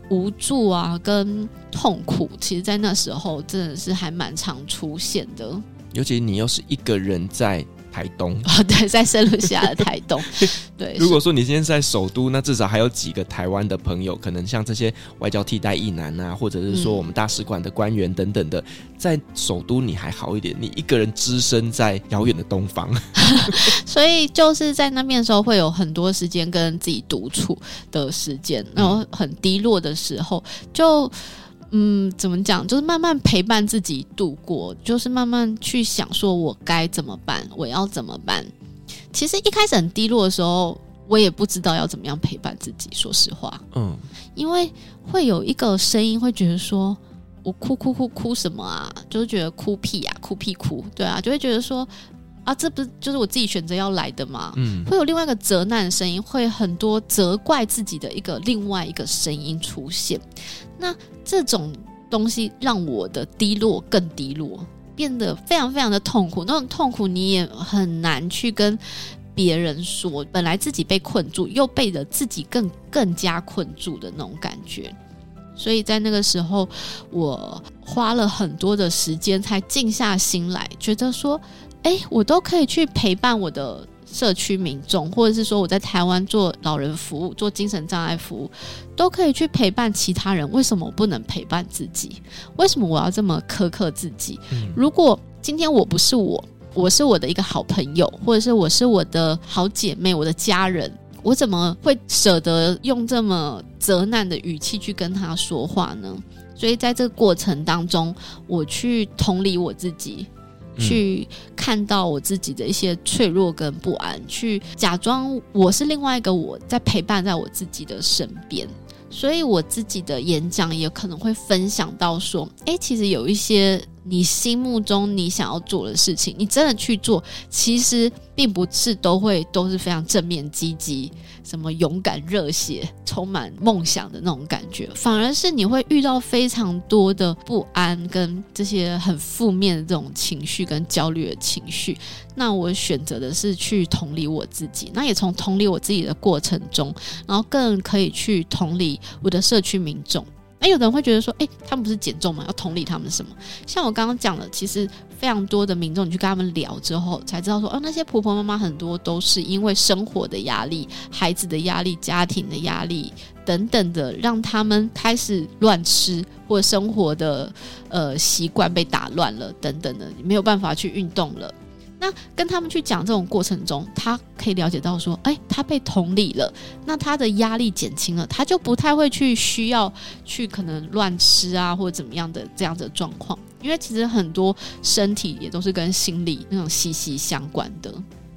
无助啊跟痛苦，其实在那时候真的是还蛮常出现的。尤其你又是一个人在。台东啊、哦，对，在圣路西亚的台东。对，如果说你今天在首都，那至少还有几个台湾的朋友，可能像这些外交替代役男啊，或者是说我们大使馆的官员等等的，嗯、在首都你还好一点，你一个人只身在遥远的东方，所以就是在那边的时候，会有很多时间跟自己独处的时间，然后很低落的时候就。嗯，怎么讲？就是慢慢陪伴自己度过，就是慢慢去想，说我该怎么办，我要怎么办。其实一开始很低落的时候，我也不知道要怎么样陪伴自己。说实话，嗯，因为会有一个声音会觉得说，我哭哭哭哭什么啊？就是觉得哭屁呀，哭屁哭，对啊，就会觉得说。啊，这不是就是我自己选择要来的吗？嗯，会有另外一个责难的声音，会很多责怪自己的一个另外一个声音出现。那这种东西让我的低落更低落，变得非常非常的痛苦。那种痛苦你也很难去跟别人说，本来自己被困住，又被了自己更更加困住的那种感觉。所以在那个时候，我花了很多的时间才静下心来，觉得说。哎，我都可以去陪伴我的社区民众，或者是说我在台湾做老人服务、做精神障碍服务，都可以去陪伴其他人。为什么我不能陪伴自己？为什么我要这么苛刻自己？嗯。如果今天我不是我，我是我的一个好朋友，或者是我是我的好姐妹、我的家人，我怎么会舍得用这么责难的语气去跟他说话呢？所以在这个过程当中，我去同理我自己，去看到我自己的一些脆弱跟不安，去假装我是另外一个我在陪伴在我自己的身边。所以我自己的演讲也可能会分享到说，诶，其实有一些。你心目中你想要做的事情，你真的去做，其实并不是都会都是非常正面积极，什么勇敢热血、充满梦想的那种感觉，反而是你会遇到非常多的不安跟这些很负面的这种情绪跟焦虑的情绪。那我选择的是去同理我自己，那也从同理我自己的过程中，然后更可以去同理我的社区民众。那有的人会觉得说，诶、他们不是减重吗？要同理他们什么？像我刚刚讲的，其实非常多的民众，你去跟他们聊之后，才知道说，哦，那些婆婆妈妈很多都是因为生活的压力、孩子的压力、家庭的压力等等的，让他们开始乱吃，或者生活的呃习惯被打乱了，等等的，没有办法去运动了。跟他们去讲这种过程中，他可以了解到说，哎，他被同理了，那他的压力减轻了，他就不太会去需要去可能乱吃啊，或者怎么样的这样的状况，因为其实很多身体也都是跟心理那种息息相关的。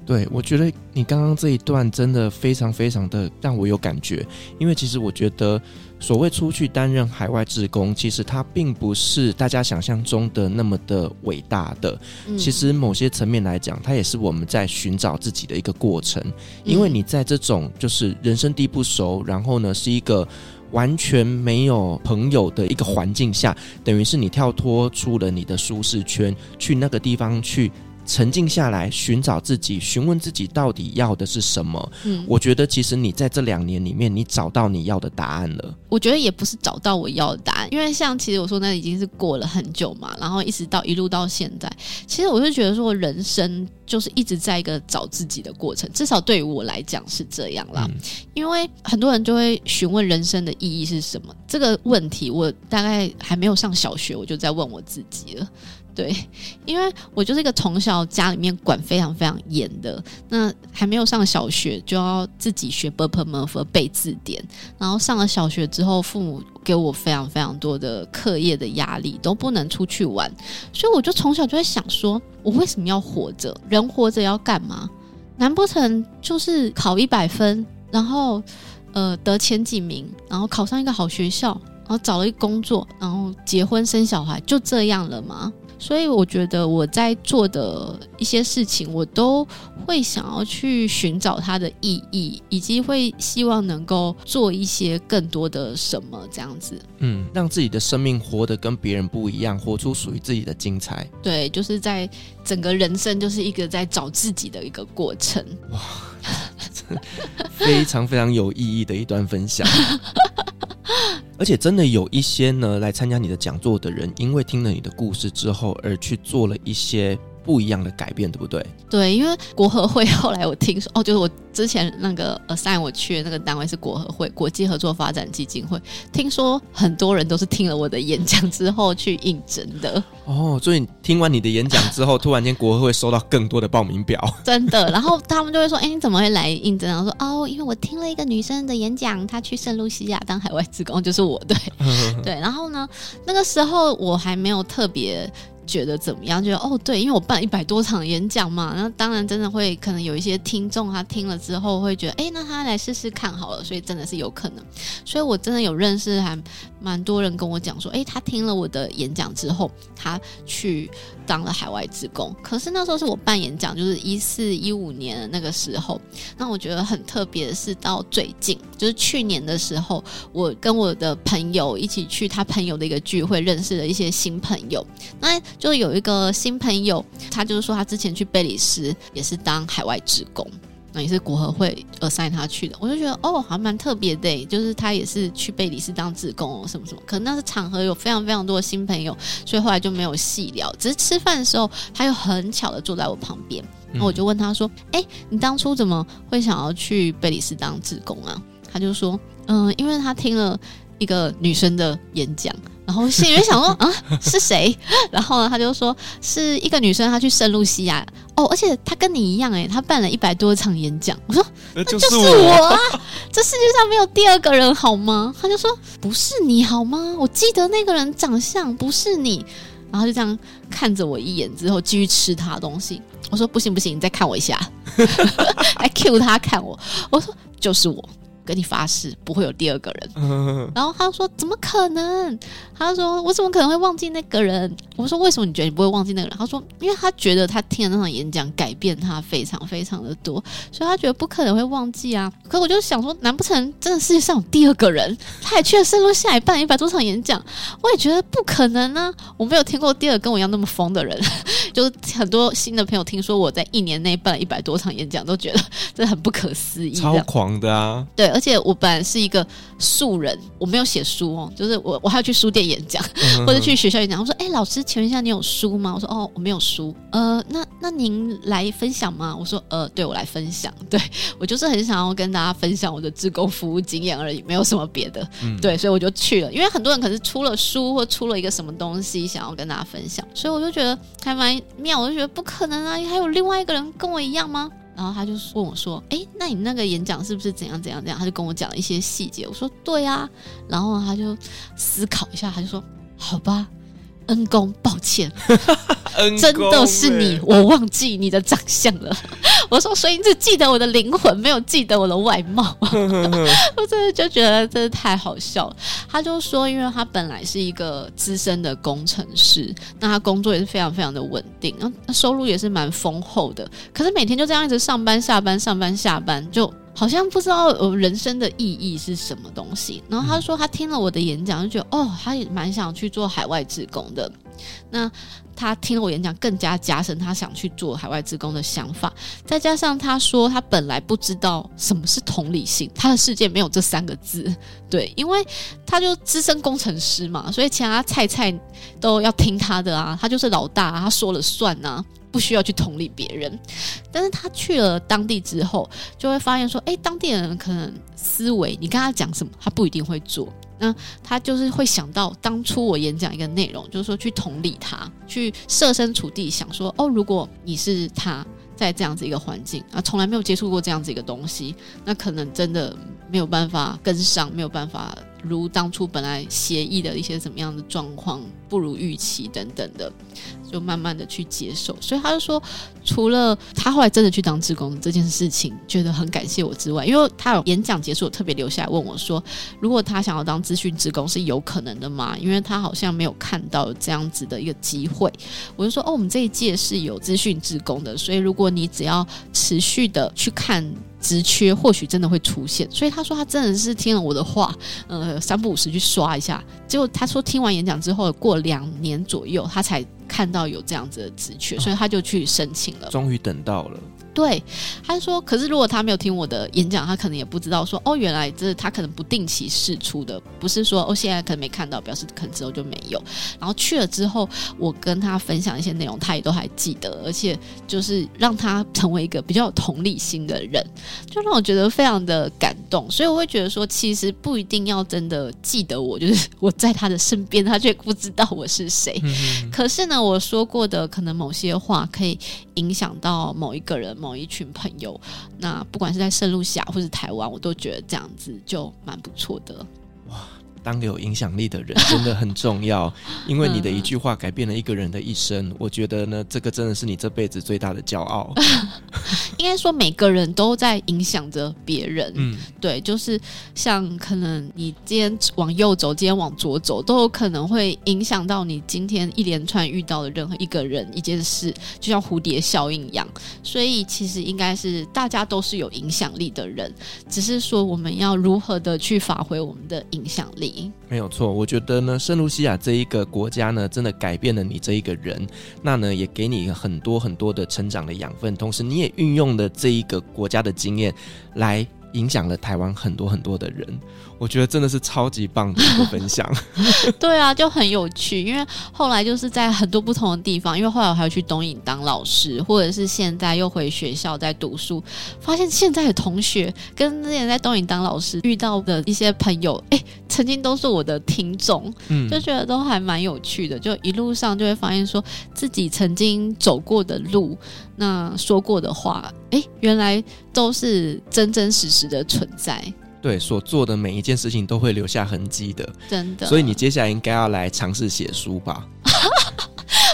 对，我觉得你刚刚这一段真的非常非常的让我有感觉，因为其实我觉得。所谓出去担任海外志工，其实它并不是大家想象中的那么的伟大的。嗯、其实某些层面来讲，它也是我们在寻找自己的一个过程。因为你在这种就是人生地不熟，然后呢是一个完全没有朋友的一个环境下，等于是你跳脱出了你的舒适圈，去那个地方去。沉静下来，寻找自己，询问自己到底要的是什么。嗯，我觉得其实你在这两年里面，你找到你要的答案了。我觉得也不是找到我要的答案，因为像其实我说那已经是过了很久嘛，然后一直到一路到现在，其实我是觉得说人生就是一直在一个找自己的过程，至少对于我来讲是这样啦。嗯，因为很多人就会询问人生的意义是什么这个问题，我大概还没有上小学，我就在问我自己了。对，因为我就是一个从小家里面管非常非常严的，那还没有上小学就要自己学《Babble》和背字典，然后上了小学之后，父母给我非常非常多的课业的压力，都不能出去玩，所以我就从小就在想，说我为什么要活着？人活着要干嘛？难不成就是考一百分，然后呃得前几名，然后考上一个好学校，然后找了一工作，然后结婚生小孩，就这样了吗？所以我觉得我在做的一些事情，我都会想要去寻找它的意义，以及会希望能够做一些更多的什么这样子。嗯，让自己的生命活得跟别人不一样，活出属于自己的精彩。对，就是在整个人生就是一个在找自己的一个过程。哇，非常非常有意义的一段分享。而且真的有一些呢，来参加你的讲座的人，因为听了你的故事之后，而去做了一些。不一样的改变，对不对？对，因为国合会后来我听说，哦，就是我之前那个 assign 我去的那个单位是国合会国际合作发展基金会，听说很多人都是听了我的演讲之后去应征的。哦，所以听完你的演讲之后，突然间国合会收到更多的报名表，真的。然后他们就会说：“哎，你怎么会来应征？”然后说：“哦，因为我听了一个女生的演讲，她去圣露西亚当海外职工，就是我。”对，对。然后呢，那个时候我还没有特别。觉得怎么样？觉得哦，对，因为我办一百多场演讲嘛，那当然真的会可能有一些听众他听了之后会觉得，哎，那他来试试看好了，所以真的是有可能。所以我真的有认识还蛮多人跟我讲说，哎，他听了我的演讲之后，他去当了海外职工。可是那时候是我办演讲，就是一四一五年那个时候。那我觉得很特别的是，到最近就是去年的时候，我跟我的朋友一起去他朋友的一个聚会，认识了一些新朋友。那就有一个新朋友，他就是说他之前去贝里斯也是当海外职工，那也是国合会 assign 他去的。我就觉得哦，还蛮特别的，就是他也是去贝里斯当志工哦什么什么。可能那是场合有非常非常多的新朋友，所以后来就没有细聊。只是吃饭的时候，他又很巧的坐在我旁边，然后我就问他说：“哎、嗯，你当初怎么会想要去贝里斯当志工啊？”他就说：“嗯，因为他听了一个女生的演讲。”然后心里面想说啊，是谁？然后呢，他就说是一个女生，她去圣露西亚哦，而且她跟你一样，哎，她办了一百多场演讲。我说 那就是我啊，这世界上没有第二个人好吗？他就说不是你好吗？我记得那个人长相不是你，然后就这样看着我一眼之后继续吃他的东西。我说不行不行，你再看我一下，还 cue 他看我。我说就是我。跟你发誓不会有第二个人，然后他说怎么可能？他说我怎么可能会忘记那个人？我说为什么你觉得你不会忘记那个人？他说因为他觉得他听了那场演讲改变他非常非常的多，所以他觉得不可能会忘记啊。可我就想说，难不成真的世界上有第二个人？他也去了圣路西亚办一百多场演讲，我也觉得不可能啊。我没有听过第二个跟我一样那么疯的人，就是很多新的朋友听说我在一年内办了一百多场演讲，都觉得这很不可思议，超狂的啊！对。而且我本来是一个素人，我没有写书哦，就是我我还要去书店演讲，或者去学校演讲。我说：“哎、欸，老师，请问一下，你有书吗？”我说：“哦，我没有书。”呃，那那您来分享吗？我说：“呃，对，我来分享。对，我就是很想要跟大家分享我的志工服务经验而已，没有什么别的。嗯、对，所以我就去了。因为很多人可是出了书或出了一个什么东西，想要跟大家分享，所以我就觉得还蛮妙。我就觉得不可能啊，还有另外一个人跟我一样吗？然后他就问我说：“哎，那你那个演讲是不是怎样怎样怎样？”他就跟我讲了一些细节。我说：“对啊。”然后他就思考一下，他就说：“好吧。”恩公，抱歉，恩真的是你，我忘记你的长相了。我说，所以你只记得我的灵魂，没有记得我的外貌。我真的就觉得真的太好笑了。他就说，因为他本来是一个资深的工程师，那他工作也是非常非常的稳定，那收入也是蛮丰厚的。可是每天就这样一直上班下班上班下班，就。好像不知道人生的意义是什么东西，然后他说他听了我的演讲，就觉得哦，他也蛮想去做海外职工的。那他听了我演讲，更加加深他想去做海外职工的想法。再加上他说他本来不知道什么是同理心，他的世界没有这三个字。对，因为他就资深工程师嘛，所以其他菜菜都要听他的啊，他就是老大，他说了算啊。不需要去同理别人，但是他去了当地之后，就会发现说，诶，当地人可能思维，你跟他讲什么，他不一定会做。那他就是会想到当初我演讲一个内容，就是说去同理他，去设身处地想说，哦，如果你是他在这样子一个环境啊，从来没有接触过这样子一个东西，那可能真的没有办法跟上，没有办法。如当初本来协议的一些怎么样的状况不如预期等等的，就慢慢的去接受。所以他就说，除了他后来真的去当志工这件事情，觉得很感谢我之外，因为他有演讲结束，特别留下来问我说，如果他想要当资讯职工是有可能的吗？因为他好像没有看到这样子的一个机会。我就说，哦，我们这一届是有资讯职工的，所以如果你只要持续的去看。职缺或许真的会出现，所以他说他真的是听了我的话，呃，三不五时去刷一下。结果他说听完演讲之后，过两年左右，他才看到有这样子的职缺，所以他就去申请了。终于等到了。对，他说，可是如果他没有听我的演讲，他可能也不知道说，哦，原来这是他可能不定期试出的，不是说哦，现在可能没看到，表示可能之后就没有。然后去了之后，我跟他分享一些内容，他也都还记得，而且就是让他成为一个比较有同理心的人，就让我觉得非常的感动。所以我会觉得说，其实不一定要真的记得我，就是我在他的身边，他却不知道我是谁。嗯嗯。可是呢，我说过的可能某些话可以影响到某一个人。某一群朋友，那不管是在圣路西亚或是台湾，我都觉得这样子就蛮不错的。哇！当有影响力的人 真的很重要，因为你的一句话改变了一个人的一生。我觉得呢，这个真的是你这辈子最大的骄傲。应该说，每个人都在影响着别人。嗯，对，就是像可能你今天往右走，今天往左走，都有可能会影响到你今天一连串遇到的任何一个人、一件事，就像蝴蝶效应一样。所以，其实应该是大家都是有影响力的人，只是说我们要如何的去发挥我们的影响力。没有错，我觉得呢，圣露西亚这一个国家呢，真的改变了你这一个人，那呢，也给你很多很多的成长的养分，同时你也运用了这一个国家的经验来影响了台湾很多很多的人。我觉得真的是超级棒的一个分享。对啊，就很有趣，因为后来就是在很多不同的地方，因为后来我还要去东影当老师，或者是现在又回学校在读书，发现现在的同学跟之前在东影当老师遇到的一些朋友，哎，曾经都是我的听众，嗯，就觉得都还蛮有趣的，就一路上就会发现说自己曾经走过的路，那说过的话，哎，原来都是真真实实的存在。对，所做的每一件事情都会留下痕迹的，真的。所以你接下来应该要来尝试写书吧。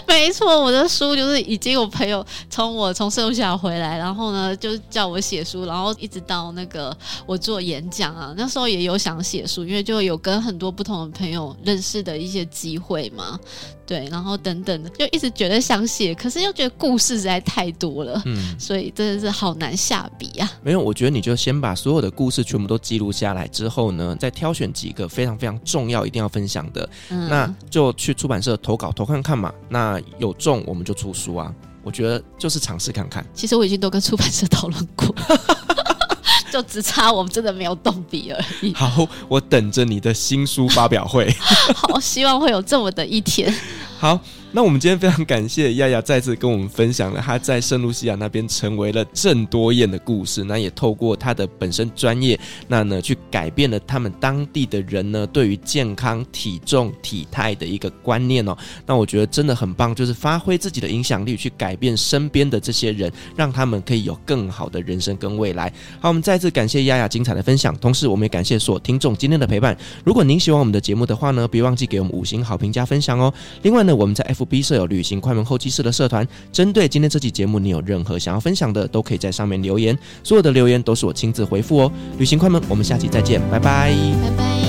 没错，我的书就是已经有朋友从我从圣路西亚回来，然后呢就叫我写书，然后一直到那个我做演讲啊，那时候也有想写书，因为就有跟很多不同的朋友认识的一些机会嘛。对，然后等等的，就一直觉得想写，可是又觉得故事实在太多了，嗯，所以真的是好难下笔啊。没有，我觉得你就先把所有的故事全部都记录下来之后呢，再挑选几个非常非常重要、一定要分享的，嗯，那就去出版社投稿投看看嘛。那有中我们就出书啊。我觉得就是尝试看看。其实我已经都跟出版社讨论过。就只差我们真的没有动笔而已。好，我等着你的新书发表会。好，希望会有这么的一天。好。那我们今天非常感谢亚亚再次跟我们分享了他在圣露西亚那边成为了郑多燕的故事。那也透过他的本身专业，那呢去改变了他们当地的人呢对于健康、体重、体态的一个观念哦。那我觉得真的很棒，就是发挥自己的影响力去改变身边的这些人，让他们可以有更好的人生跟未来。好，我们再次感谢亚亚精彩的分享，同时我们也感谢所有听众今天的陪伴。如果您喜欢我们的节目的话呢，别忘记给我们五星好评加分享哦。另外呢，我们在 F B 设有旅行快门后期室的社团，针对今天这期节目，你有任何想要分享的，都可以在上面留言，所有的留言都是我亲自回复哦。旅行快门，我们下期再见，拜拜，拜拜。